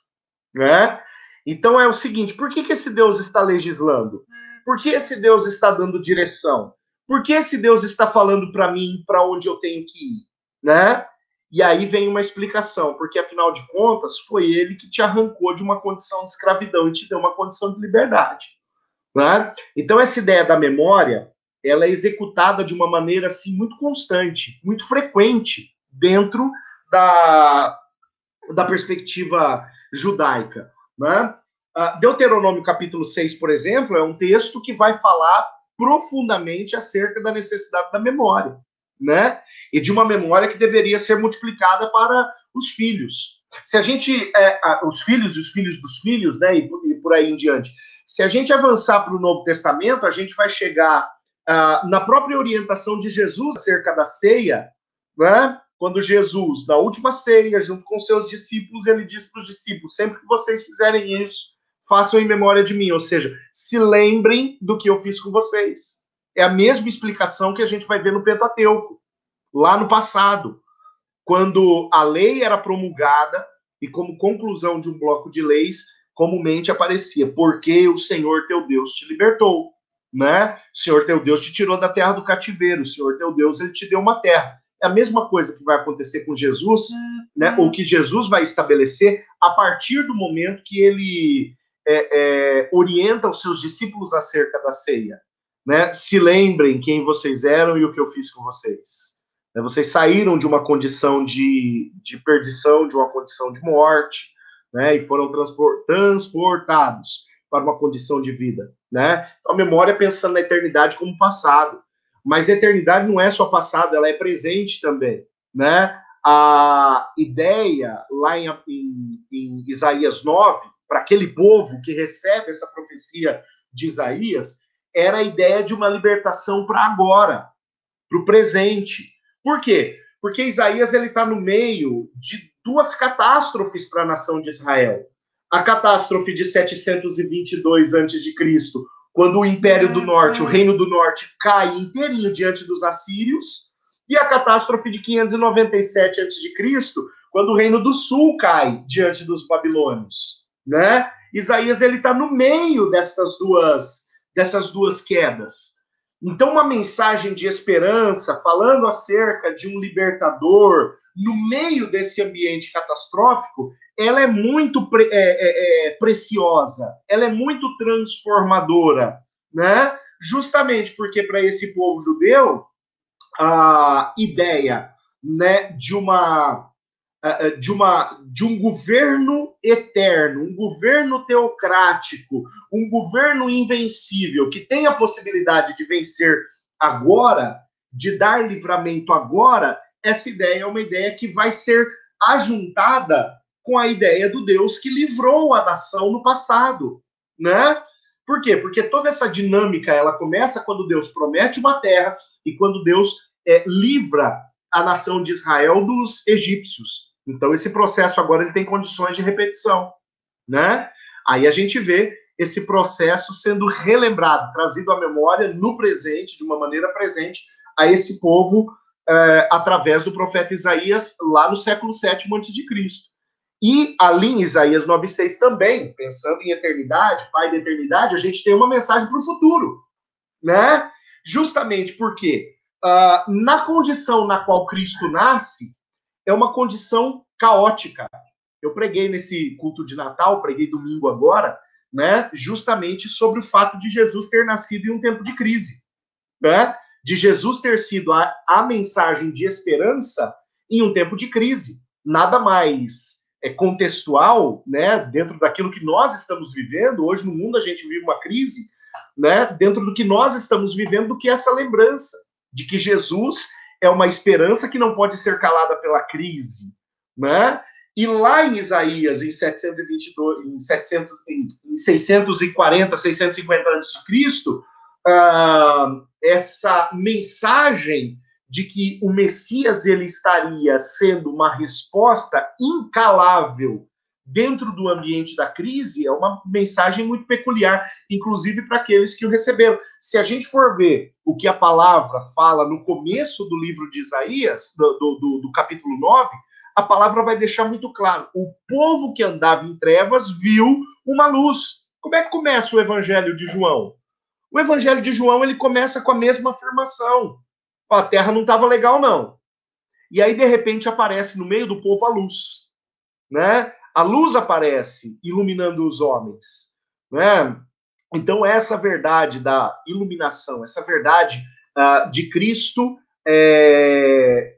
né? Então é o seguinte: por que, que esse Deus está legislando? Por que esse Deus está dando direção? Por que esse Deus está falando para mim para onde eu tenho que ir, né? E aí vem uma explicação, porque afinal de contas foi ele que te arrancou de uma condição de escravidão e te deu uma condição de liberdade. Né? Então essa ideia da memória, ela é executada de uma maneira assim muito constante, muito frequente dentro da, da perspectiva judaica. Né? Uh, Deuteronômio capítulo 6, por exemplo, é um texto que vai falar profundamente acerca da necessidade da memória, né? E de uma memória que deveria ser multiplicada para os filhos. Se a gente, é, os filhos e os filhos dos filhos, né, e, e por aí em diante. Se a gente avançar para o Novo Testamento, a gente vai chegar uh, na própria orientação de Jesus acerca da ceia, né? Quando Jesus, na última ceia, junto com seus discípulos, ele diz para os discípulos: sempre que vocês fizerem isso, façam em memória de mim, ou seja, se lembrem do que eu fiz com vocês. É a mesma explicação que a gente vai ver no Pentateuco, lá no passado, quando a lei era promulgada e como conclusão de um bloco de leis, comumente aparecia, porque o Senhor teu Deus te libertou, né? O Senhor teu Deus te tirou da terra do cativeiro, o Senhor teu Deus ele te deu uma terra. É a mesma coisa que vai acontecer com Jesus, né? Ou que Jesus vai estabelecer a partir do momento que ele é, é, orienta os seus discípulos acerca da ceia. Né? Se lembrem quem vocês eram e o que eu fiz com vocês. Né? Vocês saíram de uma condição de, de perdição, de uma condição de morte, né? e foram transpor, transportados para uma condição de vida. Né? Então, a memória pensando na eternidade como passado. Mas a eternidade não é só passado, ela é presente também. Né? A ideia, lá em, em, em Isaías 9, para aquele povo que recebe essa profecia de Isaías, era a ideia de uma libertação para agora, para o presente. Por quê? Porque Isaías ele está no meio de duas catástrofes para a nação de Israel. A catástrofe de 722 a.C., quando o Império do Norte, o Reino do Norte, cai inteirinho diante dos assírios, e a catástrofe de 597 a.C., quando o Reino do Sul cai diante dos babilônios né? Isaías ele está no meio dessas duas dessas duas quedas. Então, uma mensagem de esperança, falando acerca de um libertador, no meio desse ambiente catastrófico, ela é muito pre é, é, é, preciosa, ela é muito transformadora, né? Justamente porque para esse povo judeu, a ideia né, de uma de, uma, de um governo eterno, um governo teocrático, um governo invencível, que tem a possibilidade de vencer agora, de dar livramento agora, essa ideia é uma ideia que vai ser ajuntada com a ideia do Deus que livrou a nação no passado, né? Por quê? Porque toda essa dinâmica ela começa quando Deus promete uma terra e quando Deus é, livra a nação de Israel dos egípcios. Então, esse processo agora ele tem condições de repetição, né? Aí a gente vê esse processo sendo relembrado, trazido à memória no presente, de uma maneira presente, a esse povo é, através do profeta Isaías, lá no século VII a.C. E ali em Isaías 9,6 também, pensando em eternidade, Pai da eternidade, a gente tem uma mensagem para o futuro, né? Justamente porque uh, na condição na qual Cristo nasce, é uma condição caótica. Eu preguei nesse culto de Natal, preguei domingo agora, né, justamente sobre o fato de Jesus ter nascido em um tempo de crise, né? De Jesus ter sido a, a mensagem de esperança em um tempo de crise. Nada mais é contextual, né, dentro daquilo que nós estamos vivendo. Hoje no mundo a gente vive uma crise, né, dentro do que nós estamos vivendo, do que essa lembrança de que Jesus é uma esperança que não pode ser calada pela crise, né? E lá em Isaías, em 722, em, 700, em 640, 650 a.C., uh, essa mensagem de que o Messias ele estaria sendo uma resposta incalável dentro do ambiente da crise é uma mensagem muito peculiar, inclusive para aqueles que o receberam. Se a gente for ver o que a palavra fala no começo do livro de Isaías, do, do, do capítulo 9, a palavra vai deixar muito claro: o povo que andava em trevas viu uma luz. Como é que começa o evangelho de João? O evangelho de João ele começa com a mesma afirmação: a terra não estava legal, não. E aí, de repente, aparece no meio do povo a luz. Né? A luz aparece iluminando os homens. Né? Então, essa verdade da iluminação, essa verdade uh, de Cristo é,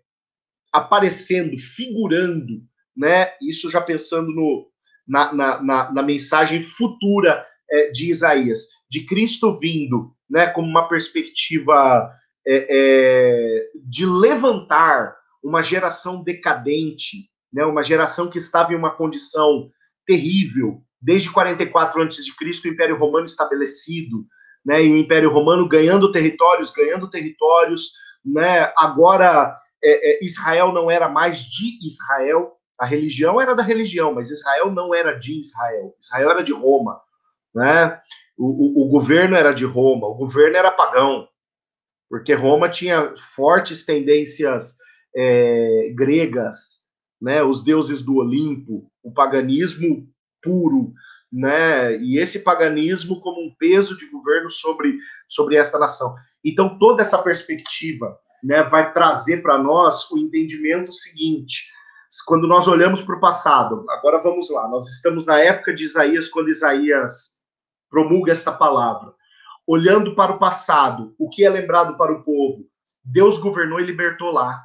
aparecendo, figurando, né? Isso já pensando no, na, na, na, na mensagem futura é, de Isaías, de Cristo vindo, né? Como uma perspectiva é, é, de levantar uma geração decadente, né? Uma geração que estava em uma condição terrível, desde 44 a.C., o Império Romano estabelecido, né? E o Império Romano ganhando territórios, ganhando territórios, né? Agora é, é, Israel não era mais de Israel, a religião era da religião, mas Israel não era de Israel. Israel era de Roma, né? O, o, o governo era de Roma, o governo era pagão, porque Roma tinha fortes tendências é, gregas, né? Os deuses do Olimpo, o paganismo puro, né? E esse paganismo como um peso de governo sobre sobre esta nação. Então toda essa perspectiva né, vai trazer para nós o entendimento seguinte. Quando nós olhamos para o passado, agora vamos lá, nós estamos na época de Isaías, quando Isaías promulga essa palavra. Olhando para o passado, o que é lembrado para o povo? Deus governou e libertou lá.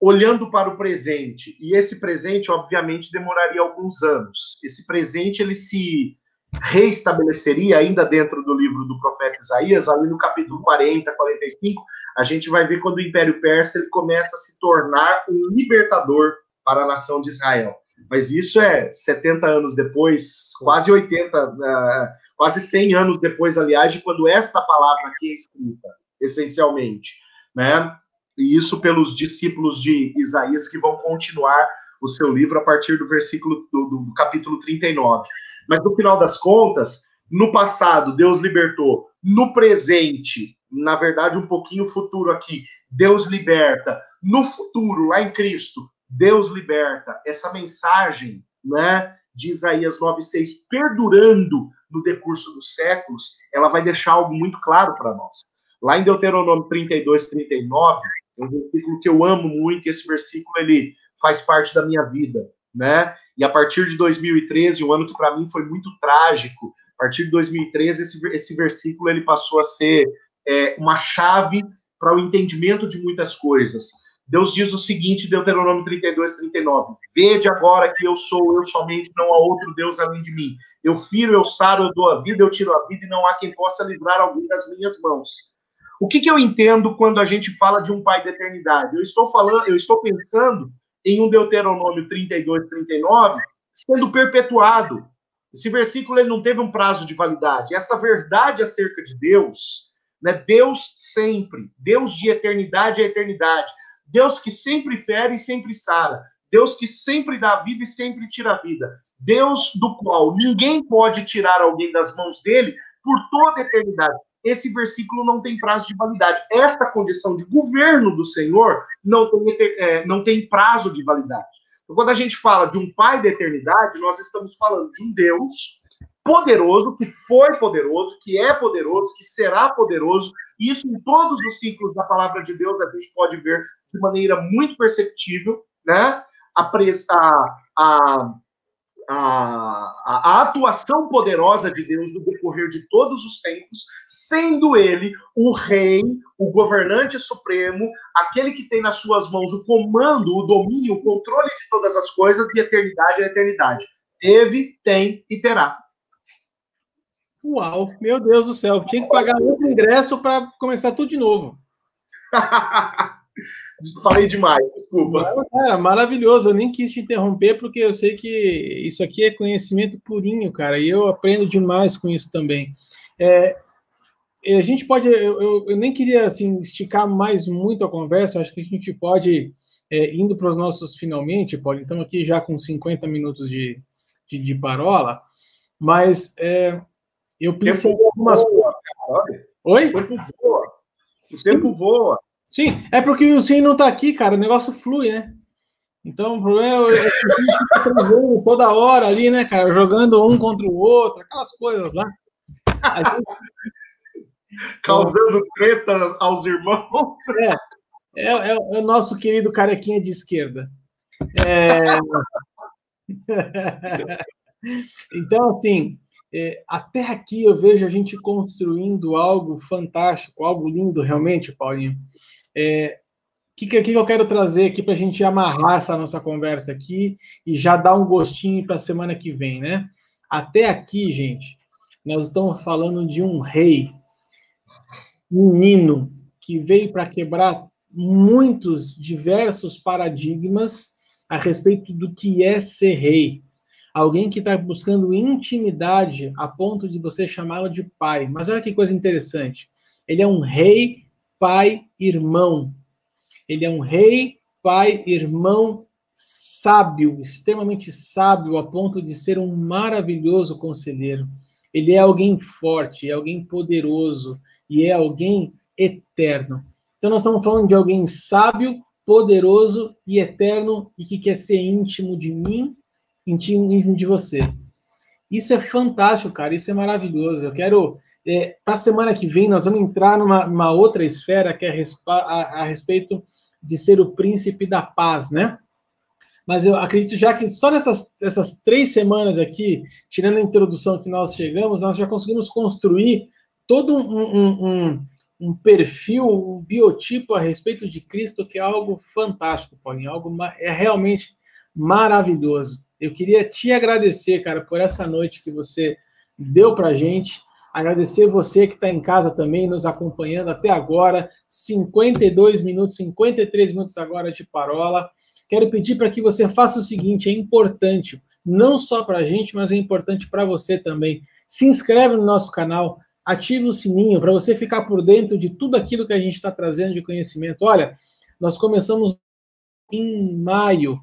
Olhando para o presente, e esse presente, obviamente, demoraria alguns anos. Esse presente, ele se reestabeleceria ainda dentro do livro do profeta Isaías, ali no capítulo 40, 45, a gente vai ver quando o Império Persa ele começa a se tornar um libertador para a nação de Israel. Mas isso é 70 anos depois, quase 80, uh, é, quase 100 anos depois, aliás, de quando esta palavra aqui é escrita, essencialmente, né? E isso pelos discípulos de Isaías que vão continuar o seu livro a partir do versículo do, do capítulo 39. Mas no final das contas, no passado, Deus libertou. No presente, na verdade, um pouquinho futuro aqui, Deus liberta. No futuro, lá em Cristo, Deus liberta. Essa mensagem, né, de Isaías 9:6 perdurando no decurso dos séculos, ela vai deixar algo muito claro para nós. Lá em Deuteronômio 32, 39, é um versículo que eu amo muito, e esse versículo ele faz parte da minha vida né? E a partir de 2013, um ano que para mim foi muito trágico, a partir de 2013 esse, esse versículo ele passou a ser é, uma chave para o entendimento de muitas coisas. Deus diz o seguinte, Deuteronômio 32, 39. Vede agora que eu sou eu somente, não há outro Deus além de mim. Eu firo, eu saro, eu dou a vida, eu tiro a vida, e não há quem possa livrar alguém das minhas mãos. O que, que eu entendo quando a gente fala de um Pai da eternidade? Eu estou falando, eu estou pensando em um Deuteronômio 32, 39, sendo perpetuado. Esse versículo ele não teve um prazo de validade. Esta verdade acerca de Deus, né? Deus sempre, Deus de eternidade a eternidade, Deus que sempre fere e sempre sara, Deus que sempre dá vida e sempre tira a vida, Deus do qual ninguém pode tirar alguém das mãos dele por toda a eternidade esse versículo não tem prazo de validade. Esta condição de governo do Senhor não tem, é, não tem prazo de validade. Então, quando a gente fala de um Pai da eternidade, nós estamos falando de um Deus poderoso, que foi poderoso, que é poderoso, que será poderoso. E isso em todos os ciclos da palavra de Deus a gente pode ver de maneira muito perceptível, né? A, a, a a, a, atuação poderosa de Deus no decorrer de todos os tempos, sendo ele o rei, o governante supremo, aquele que tem nas suas mãos o comando, o domínio, o controle de todas as coisas de eternidade a eternidade. Teve, tem e terá. Uau, meu Deus do céu, tinha que pagar outro ingresso para começar tudo de novo. Falei demais, desculpa. É, maravilhoso, eu nem quis te interromper, porque eu sei que isso aqui é conhecimento purinho, cara, e eu aprendo demais com isso também. É, a gente pode, eu, eu, eu, nem queria assim esticar mais muito a conversa, acho que a gente pode, é, indo para os nossos finalmente, pode, estamos aqui já com 50 minutos de, de, de parola, mas é, eu pensei em algumas coisas. Oi? O tempo voa. O tempo voa. Sim, é porque o Sim não está aqui, cara, o negócio flui, né? Então, o problema é, é que toda hora ali, né, cara, jogando um contra o outro, aquelas coisas lá. Gente... Causando treta aos irmãos. É, é, é, é, o nosso querido carequinha de esquerda. É... então, assim, é, até aqui eu vejo a gente construindo algo fantástico, algo lindo realmente, Paulinho. É, que, que, que eu quero trazer aqui para a gente amarrar essa nossa conversa aqui e já dar um gostinho para a semana que vem, né? Até aqui, gente, nós estamos falando de um rei, um menino que veio para quebrar muitos diversos paradigmas a respeito do que é ser rei. Alguém que está buscando intimidade a ponto de você chamá-lo de pai. Mas olha que coisa interessante. Ele é um rei, pai, irmão. Ele é um rei, pai, irmão sábio, extremamente sábio, a ponto de ser um maravilhoso conselheiro. Ele é alguém forte, é alguém poderoso e é alguém eterno. Então, nós estamos falando de alguém sábio, poderoso e eterno e que quer ser íntimo de mim, íntimo de você. Isso é fantástico, cara. Isso é maravilhoso. Eu quero. É, Para a semana que vem, nós vamos entrar numa, numa outra esfera que é a, a, a respeito de ser o príncipe da paz, né? Mas eu acredito já que só nessas essas três semanas aqui, tirando a introdução que nós chegamos, nós já conseguimos construir todo um, um, um, um perfil, um biotipo a respeito de Cristo que é algo fantástico, Paulinho, algo é realmente maravilhoso. Eu queria te agradecer, cara, por essa noite que você deu para gente. Agradecer você que está em casa também, nos acompanhando até agora. 52 minutos, 53 minutos agora de parola. Quero pedir para que você faça o seguinte: é importante, não só para a gente, mas é importante para você também. Se inscreve no nosso canal, ative o sininho para você ficar por dentro de tudo aquilo que a gente está trazendo de conhecimento. Olha, nós começamos em maio,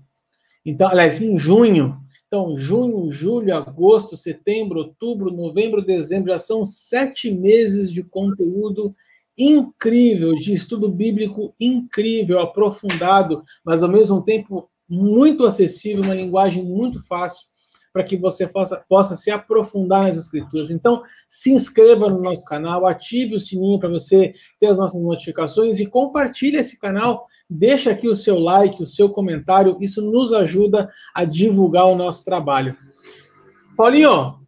então, aliás, em junho, então, junho, julho, agosto, setembro, outubro, novembro, dezembro, já são sete meses de conteúdo incrível, de estudo bíblico incrível, aprofundado, mas ao mesmo tempo muito acessível, uma linguagem muito fácil para que você possa, possa se aprofundar nas escrituras. Então, se inscreva no nosso canal, ative o sininho para você ter as nossas notificações e compartilhe esse canal Deixa aqui o seu like, o seu comentário, isso nos ajuda a divulgar o nosso trabalho. Paulinho,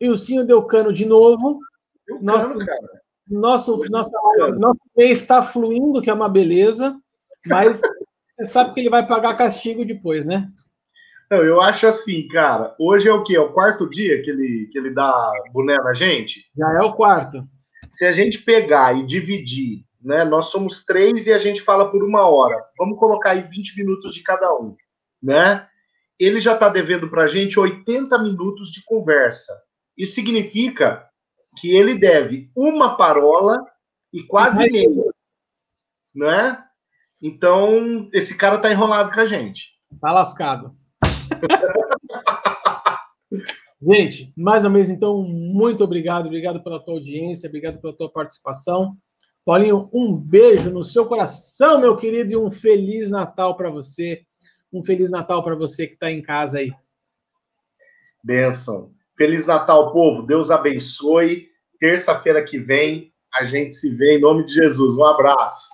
Ilcinho deu cano de novo. Deu nosso, cano, cara. Nosso, nossa, nosso mês está fluindo, que é uma beleza, mas você sabe que ele vai pagar castigo depois, né? Não, eu acho assim, cara. Hoje é o quê? É o quarto dia que ele, que ele dá boné na gente? Já é o quarto. Se a gente pegar e dividir né? Nós somos três e a gente fala por uma hora. Vamos colocar aí 20 minutos de cada um, né? Ele já está devendo para a gente 80 minutos de conversa. Isso significa que ele deve uma parola e quase meia, né? Então, esse cara tá enrolado com a gente. Tá lascado. gente, mais uma vez, então, muito obrigado. Obrigado pela tua audiência, obrigado pela tua participação. Paulinho, um beijo no seu coração, meu querido, e um feliz Natal para você. Um feliz Natal para você que está em casa aí. Benção. Feliz Natal, povo. Deus abençoe. Terça-feira que vem a gente se vê em nome de Jesus. Um abraço.